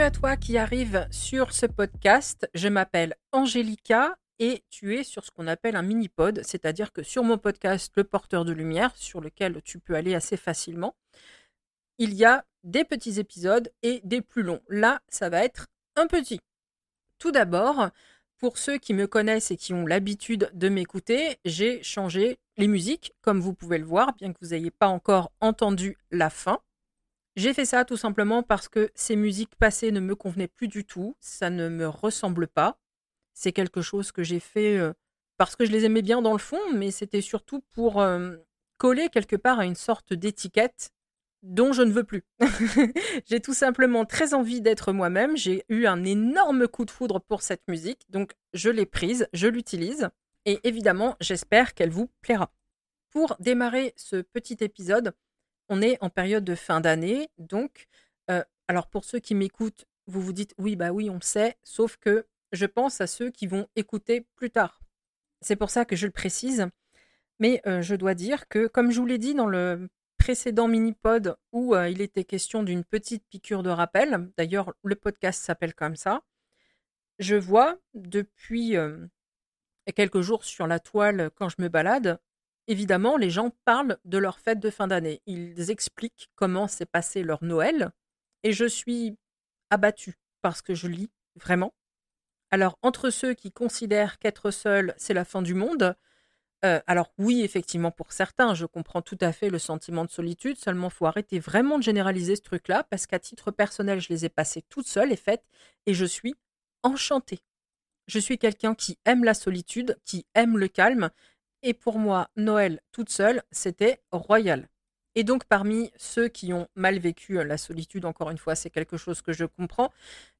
À toi qui arrive sur ce podcast. Je m'appelle Angélica et tu es sur ce qu'on appelle un mini-pod, c'est-à-dire que sur mon podcast Le Porteur de Lumière, sur lequel tu peux aller assez facilement, il y a des petits épisodes et des plus longs. Là, ça va être un petit. Tout d'abord, pour ceux qui me connaissent et qui ont l'habitude de m'écouter, j'ai changé les musiques, comme vous pouvez le voir, bien que vous n'ayez pas encore entendu la fin. J'ai fait ça tout simplement parce que ces musiques passées ne me convenaient plus du tout, ça ne me ressemble pas. C'est quelque chose que j'ai fait euh, parce que je les aimais bien dans le fond, mais c'était surtout pour euh, coller quelque part à une sorte d'étiquette dont je ne veux plus. j'ai tout simplement très envie d'être moi-même. J'ai eu un énorme coup de foudre pour cette musique, donc je l'ai prise, je l'utilise, et évidemment, j'espère qu'elle vous plaira. Pour démarrer ce petit épisode, on est en période de fin d'année, donc, alors pour ceux qui m'écoutent, vous vous dites oui, bah oui, on le sait, sauf que je pense à ceux qui vont écouter plus tard. C'est pour ça que je le précise. Mais je dois dire que, comme je vous l'ai dit dans le précédent mini-pod où il était question d'une petite piqûre de rappel, d'ailleurs le podcast s'appelle comme ça, je vois depuis quelques jours sur la toile quand je me balade, évidemment les gens parlent de leur fête de fin d'année. Ils expliquent comment s'est passé leur Noël et je suis abattue parce que je lis vraiment alors, entre ceux qui considèrent qu'être seul, c'est la fin du monde, euh, alors oui, effectivement, pour certains, je comprends tout à fait le sentiment de solitude, seulement faut arrêter vraiment de généraliser ce truc-là, parce qu'à titre personnel, je les ai passées toutes seules, et faites, et je suis enchantée. Je suis quelqu'un qui aime la solitude, qui aime le calme, et pour moi, Noël toute seule, c'était royal. Et donc, parmi ceux qui ont mal vécu la solitude, encore une fois, c'est quelque chose que je comprends,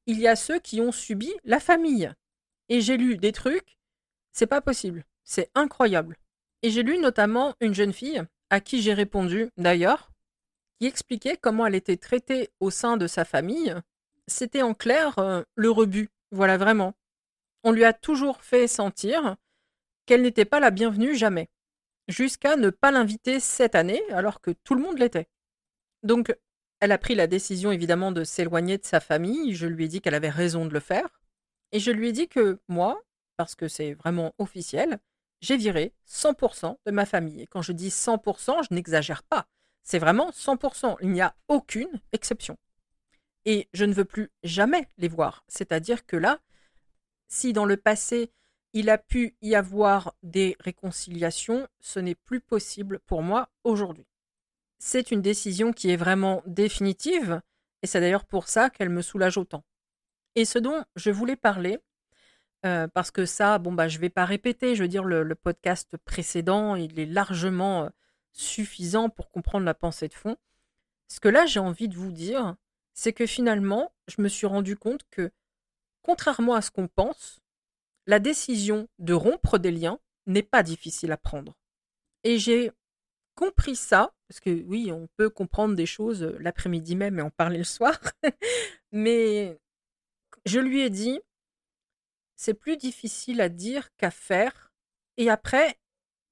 il y a ceux qui ont subi la famille. Et j'ai lu des trucs, c'est pas possible, c'est incroyable. Et j'ai lu notamment une jeune fille, à qui j'ai répondu d'ailleurs, qui expliquait comment elle était traitée au sein de sa famille. C'était en clair euh, le rebut, voilà vraiment. On lui a toujours fait sentir qu'elle n'était pas la bienvenue jamais jusqu'à ne pas l'inviter cette année, alors que tout le monde l'était. Donc, elle a pris la décision évidemment de s'éloigner de sa famille. Je lui ai dit qu'elle avait raison de le faire. Et je lui ai dit que moi, parce que c'est vraiment officiel, j'ai viré 100% de ma famille. Et quand je dis 100%, je n'exagère pas. C'est vraiment 100%. Il n'y a aucune exception. Et je ne veux plus jamais les voir. C'est-à-dire que là, si dans le passé, il a pu y avoir des réconciliations, ce n'est plus possible pour moi aujourd'hui. C'est une décision qui est vraiment définitive, et c'est d'ailleurs pour ça qu'elle me soulage autant. Et ce dont je voulais parler, euh, parce que ça, bon bah je vais pas répéter, je veux dire le, podcast précédent, il est largement euh, suffisant pour comprendre la pensée de fond. Ce que là j'ai envie de vous dire, c'est que finalement, je me suis rendu compte que, contrairement à ce qu'on pense, la décision de rompre des liens n'est pas difficile à prendre. Et j'ai compris ça, parce que oui, on peut comprendre des choses euh, l'après-midi même et en parler le soir, mais je lui ai dit, c'est plus difficile à dire qu'à faire. Et après,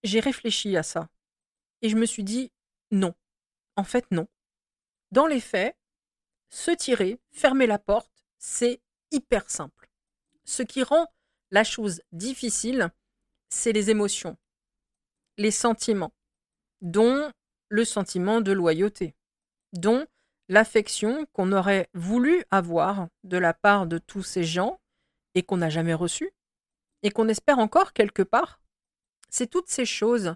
j'ai réfléchi à ça. Et je me suis dit, non. En fait, non. Dans les faits, se tirer, fermer la porte, c'est hyper simple. Ce qui rend la chose difficile, c'est les émotions, les sentiments, dont le sentiment de loyauté, dont l'affection qu'on aurait voulu avoir de la part de tous ces gens et qu'on n'a jamais reçu, et qu'on espère encore quelque part. C'est toutes ces choses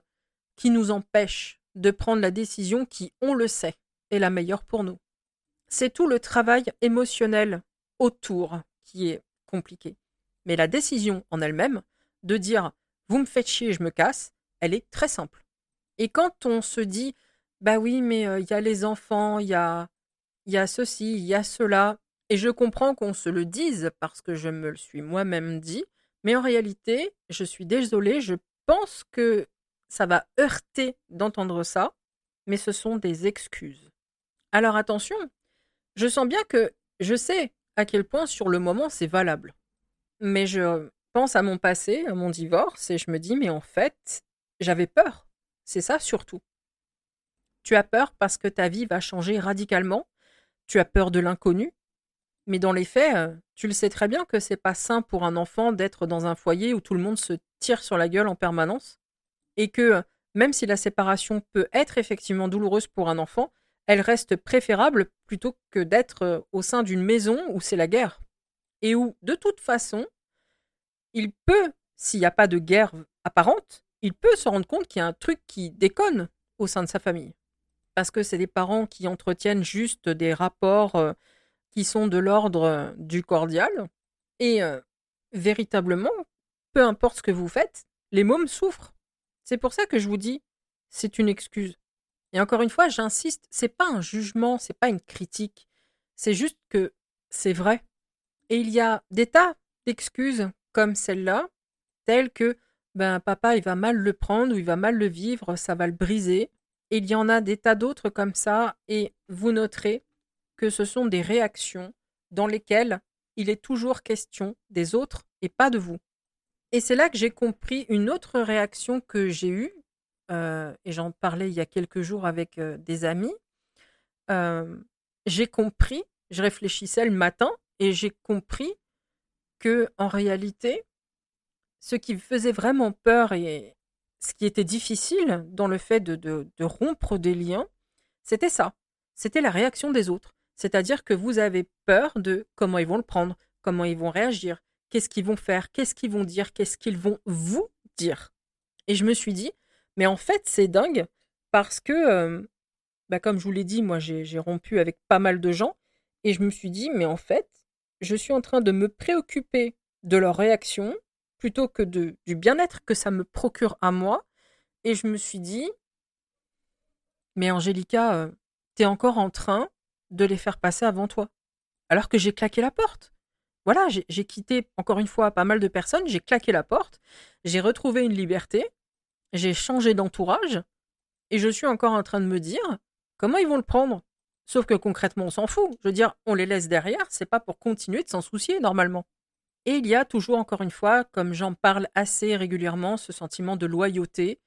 qui nous empêchent de prendre la décision qui, on le sait, est la meilleure pour nous. C'est tout le travail émotionnel autour qui est compliqué. Mais la décision en elle-même de dire vous me faites chier, je me casse, elle est très simple. Et quand on se dit bah oui, mais euh, il y a les enfants, il y a, y a ceci, il y a cela, et je comprends qu'on se le dise parce que je me le suis moi-même dit, mais en réalité, je suis désolée, je pense que ça va heurter d'entendre ça, mais ce sont des excuses. Alors attention, je sens bien que je sais à quel point sur le moment c'est valable. Mais je pense à mon passé, à mon divorce, et je me dis, mais en fait, j'avais peur. C'est ça surtout. Tu as peur parce que ta vie va changer radicalement. Tu as peur de l'inconnu. Mais dans les faits, euh, tu le sais très bien que c'est pas sain pour un enfant d'être dans un foyer où tout le monde se tire sur la gueule en permanence. Et que même si la séparation peut être effectivement douloureuse pour un enfant, elle reste préférable plutôt que d'être euh, au sein d'une maison où c'est la guerre. Et où, de toute façon, il peut, s'il n'y a pas de guerre apparente, il peut se rendre compte qu'il y a un truc qui déconne au sein de sa famille. Parce que c'est des parents qui entretiennent juste des rapports euh, qui sont de l'ordre euh, du cordial. Et véritablement, peu importe ce que vous faites, les mômes souffrent. C'est pour ça que je vous dis, c'est une excuse. Et encore une fois, j'insiste, c'est pas un jugement, c'est pas une critique. C'est juste que c'est vrai. Et il y a des tas d'excuses comme celle-là, telles que ben papa il va mal le prendre ou il va mal le vivre, ça va le briser. Il y en a des tas d'autres comme ça et vous noterez que ce sont des réactions dans lesquelles il est toujours question des autres et pas de vous. Et c'est là que j'ai compris une autre réaction que j'ai eue, euh, et j'en parlais il y a quelques jours avec euh, des amis. Euh, j'ai compris, je réfléchissais le matin, et j'ai compris que en réalité, ce qui faisait vraiment peur et ce qui était difficile dans le fait de, rompre des liens, c'était ça. C'était la réaction des autres. C'est-à-dire que vous avez peur de comment ils vont le prendre, comment ils vont réagir, qu'est-ce qu'ils vont faire, qu'est-ce qu'ils vont dire, qu'est-ce qu'ils vont vous dire. Et je me suis dit, mais en fait, c'est dingue parce que, euh, bah, comme je vous l'ai dit, moi, j'ai rompu avec pas mal de gens et je me suis dit, mais en fait, je suis en train de me préoccuper de leur réaction plutôt que du bien-être que ça me procure à moi. Et je me suis dit, mais Angélica, euh, t'es encore en train de les faire passer avant toi. Alors que j'ai claqué la porte voilà, j'ai quitté encore une fois pas mal de personnes, j'ai claqué la porte, j'ai retrouvé une liberté, j'ai changé d'entourage, et je suis encore en train de me dire comment ils vont le prendre. Sauf que concrètement, on s'en fout. Je veux dire, on les laisse derrière, c'est pas pour continuer de s'en soucier normalement. Et il y a toujours, encore une fois, comme j'en parle assez régulièrement, ce sentiment de loyauté,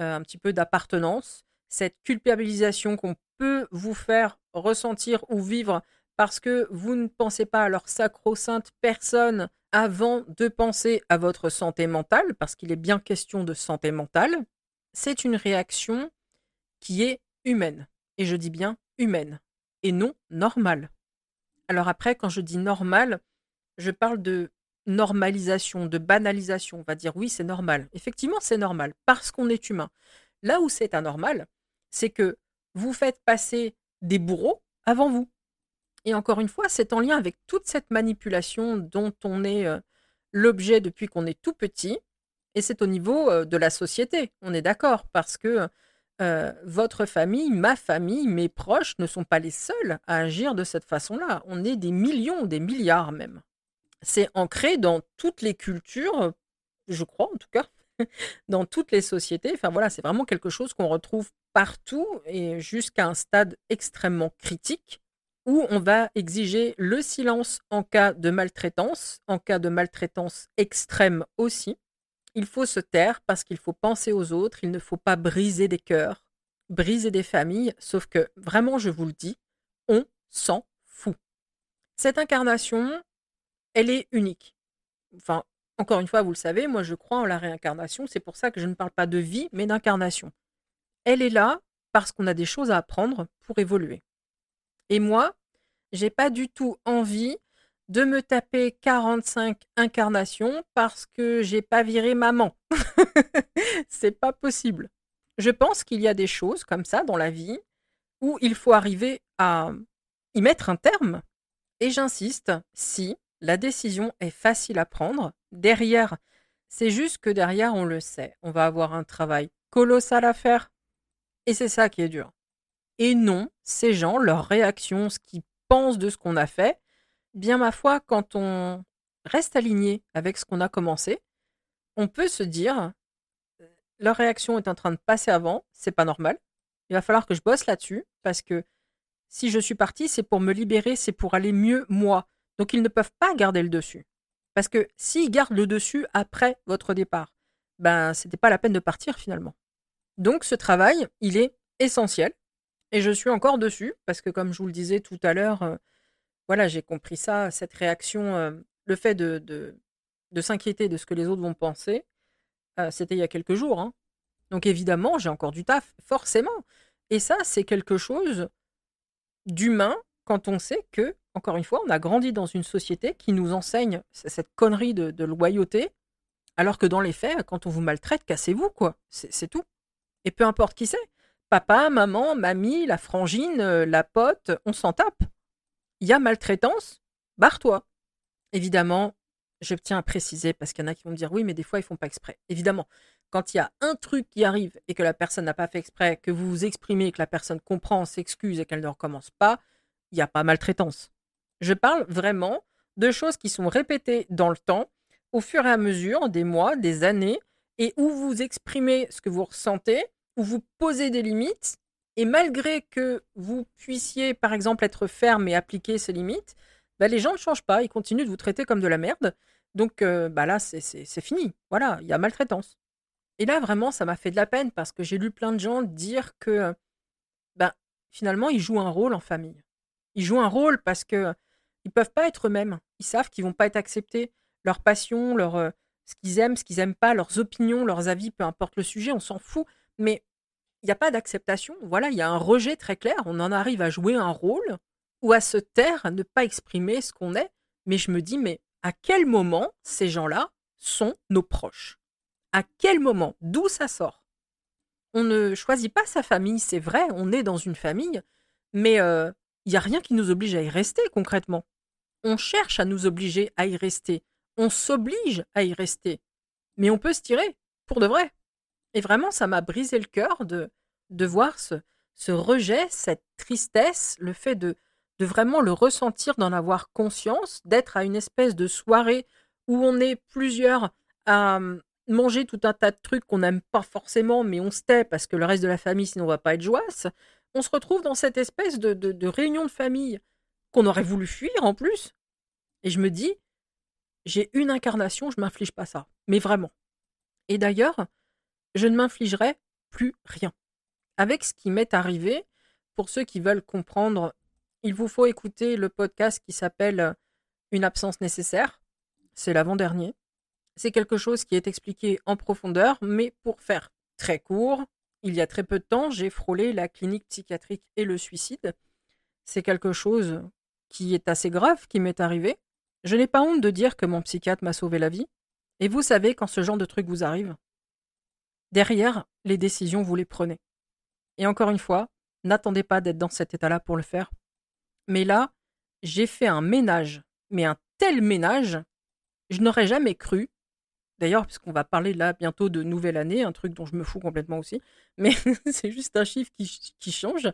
euh, un petit peu d'appartenance, cette culpabilisation qu'on peut vous faire ressentir ou vivre parce que vous ne pensez pas à leur sacro-sainte personne avant de penser à votre santé mentale, parce qu'il est bien question de santé mentale, c'est une réaction qui est humaine. Et je dis bien humaine, et non normale. Alors après, quand je dis normale, je parle de normalisation, de banalisation. On va dire oui, c'est normal. Effectivement, c'est normal, parce qu'on est humain. Là où c'est anormal, c'est que vous faites passer des bourreaux avant vous. Et encore une fois, c'est en lien avec toute cette manipulation dont on est euh, l'objet depuis qu'on est tout petit. Et c'est au niveau euh, de la société, on est d'accord, parce que euh, votre famille, ma famille, mes proches ne sont pas les seuls à agir de cette façon-là. On est des millions, des milliards même. C'est ancré dans toutes les cultures, je crois en tout cas, dans toutes les sociétés. Enfin voilà, c'est vraiment quelque chose qu'on retrouve partout et jusqu'à un stade extrêmement critique où on va exiger le silence en cas de maltraitance, en cas de maltraitance extrême aussi. Il faut se taire parce qu'il faut penser aux autres, il ne faut pas briser des cœurs, briser des familles, sauf que vraiment, je vous le dis, on s'en fout. Cette incarnation, elle est unique. Enfin, encore une fois, vous le savez, moi je crois en la réincarnation, c'est pour ça que je ne parle pas de vie, mais d'incarnation. Elle est là parce qu'on a des choses à apprendre pour évoluer. Et moi, j'ai pas du tout envie de me taper 45 incarnations parce que j'ai pas viré maman. c'est pas possible. Je pense qu'il y a des choses comme ça dans la vie où il faut arriver à y mettre un terme. Et j'insiste, si la décision est facile à prendre, derrière, c'est juste que derrière, on le sait, on va avoir un travail colossal à faire. Et c'est ça qui est dur. Et non, ces gens, leurs réactions, ce qu'ils pensent de ce qu'on a fait, bien ma foi, quand on reste aligné avec ce qu'on a commencé, on peut se dire leur réaction est en train de passer avant, c'est pas normal. Il va falloir que je bosse là-dessus parce que si je suis parti, c'est pour me libérer, c'est pour aller mieux moi. Donc ils ne peuvent pas garder le dessus. Parce que s'ils gardent le dessus après votre départ, ben c'était pas la peine de partir finalement. Donc ce travail, il est essentiel et je suis encore dessus, parce que comme je vous le disais tout à l'heure, voilà, j'ai compris ça, cette réaction, euh, le fait de, de, s'inquiéter de ce que les autres vont penser, euh, c'était il y a quelques jours. hein. Donc évidemment, j'ai encore du taf, forcément. Et ça, c'est quelque chose d'humain quand on sait que, encore une fois, on a grandi dans une société qui nous enseigne cette connerie de, loyauté, alors que dans les faits, quand on vous maltraite, cassez-vous, quoi. C'est c'est tout. Et peu importe qui c'est. Papa, maman, mamie, la frangine, euh, la pote, on s'en tape. Il y a maltraitance, barre-toi. Évidemment, je tiens à préciser, parce qu'il y en a qui vont me dire oui, mais des fois, ils font pas exprès. Évidemment, quand il y a un truc qui arrive et que la personne n'a pas fait exprès, que vous vous exprimez, que la personne comprend, s'excuse et qu'elle ne recommence pas, il n'y a pas maltraitance. Je parle vraiment de choses qui sont répétées dans le temps, au fur et à mesure des mois, des années, et où vous exprimez ce que vous ressentez, où vous posez des limites, et malgré que vous puissiez, par exemple, être ferme et appliquer ces limites, bah, les gens ne changent pas, ils continuent de vous traiter comme de la merde. Donc euh, bah là, c'est fini. Voilà, il y a maltraitance. Et là, vraiment, ça m'a fait de la peine parce que j'ai lu plein de gens dire que euh, ben, finalement, ils jouent un rôle en famille. Ils jouent un rôle parce que ils peuvent pas être eux-mêmes. Ils savent qu'ils vont pas être acceptés. Leur passion, euh, ce qu'ils aiment, ce qu'ils aiment pas, leurs opinions, leurs avis, peu importe le sujet, on s'en fout. Mais il n'y a pas d'acceptation. Voilà, il y a un rejet très clair. On en arrive à jouer un rôle ou à se taire, à ne pas exprimer ce qu'on est. Mais je me dis, mais à quel moment ces gens-là sont nos proches? À quel moment? D'où ça sort? On ne choisit pas sa famille, c'est vrai, on est dans une famille, mais euh, il n'y a rien qui nous oblige à y rester concrètement. On cherche à nous obliger à y rester. On s'oblige à y rester. Mais on peut se tirer, pour de vrai. Et vraiment, ça m'a brisé le cœur de, de voir ce, ce rejet, cette tristesse, le fait de, de vraiment le ressentir, d'en avoir conscience, d'être à une espèce de soirée où on est plusieurs à hum, manger tout un tas de trucs qu'on n'aime pas forcément, mais on se tait parce que le reste de la famille, sinon on va pas être joasse. On se retrouve dans cette espèce de, de, de réunion de famille qu'on aurait voulu fuir en plus. Et je me dis, j'ai une incarnation, je m'inflige pas ça. Mais vraiment. Et d'ailleurs, je ne m'infligerai plus rien. Avec ce qui m'est arrivé, pour ceux qui veulent comprendre, il vous faut écouter le podcast qui s'appelle Une absence nécessaire. C'est l'avant-dernier. C'est quelque chose qui est expliqué en profondeur, mais pour faire très court, il y a très peu de temps, j'ai frôlé la clinique psychiatrique et le suicide. C'est quelque chose qui est assez grave qui m'est arrivé. Je n'ai pas honte de dire que mon psychiatre m'a sauvé la vie. Et vous savez, quand ce genre de truc vous arrive, derrière, les décisions, vous les prenez. Et encore une fois, n'attendez pas d'être dans cet état-là pour le faire. Mais là, j'ai fait un ménage, mais un tel ménage, je n'aurais jamais cru. D'ailleurs, puisqu'on va parler là bientôt de nouvelle année, un truc dont je me fous complètement aussi, mais c'est juste un chiffre qui, change.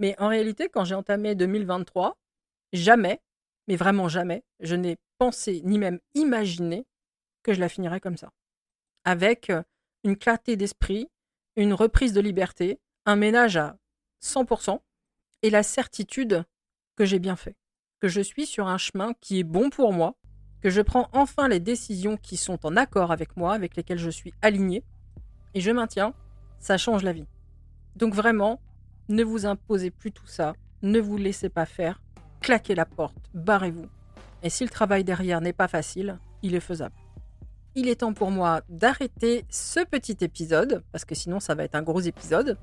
Mais en réalité, quand j'ai entamé 2023, jamais, mais vraiment jamais, je n'ai pensé ni même imaginé que je la finirais comme ça. Avec euh, une clarté d'esprit, une reprise de liberté, un ménage à 100% et la certitude que j'ai bien fait, que je suis sur un chemin qui est bon pour moi, que je prends enfin les décisions qui sont en accord avec moi, avec lesquelles je suis aligné, et je maintiens, ça change la vie. Donc vraiment, ne vous imposez plus tout ça, ne vous laissez pas faire, claquez la porte, barrez-vous. Et si le travail derrière n'est pas facile, il est faisable. Il est temps pour moi d'arrêter ce petit épisode, parce que sinon ça va être un gros épisode.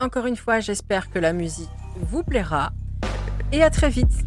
Encore une fois, j'espère que la musique vous plaira, et à très vite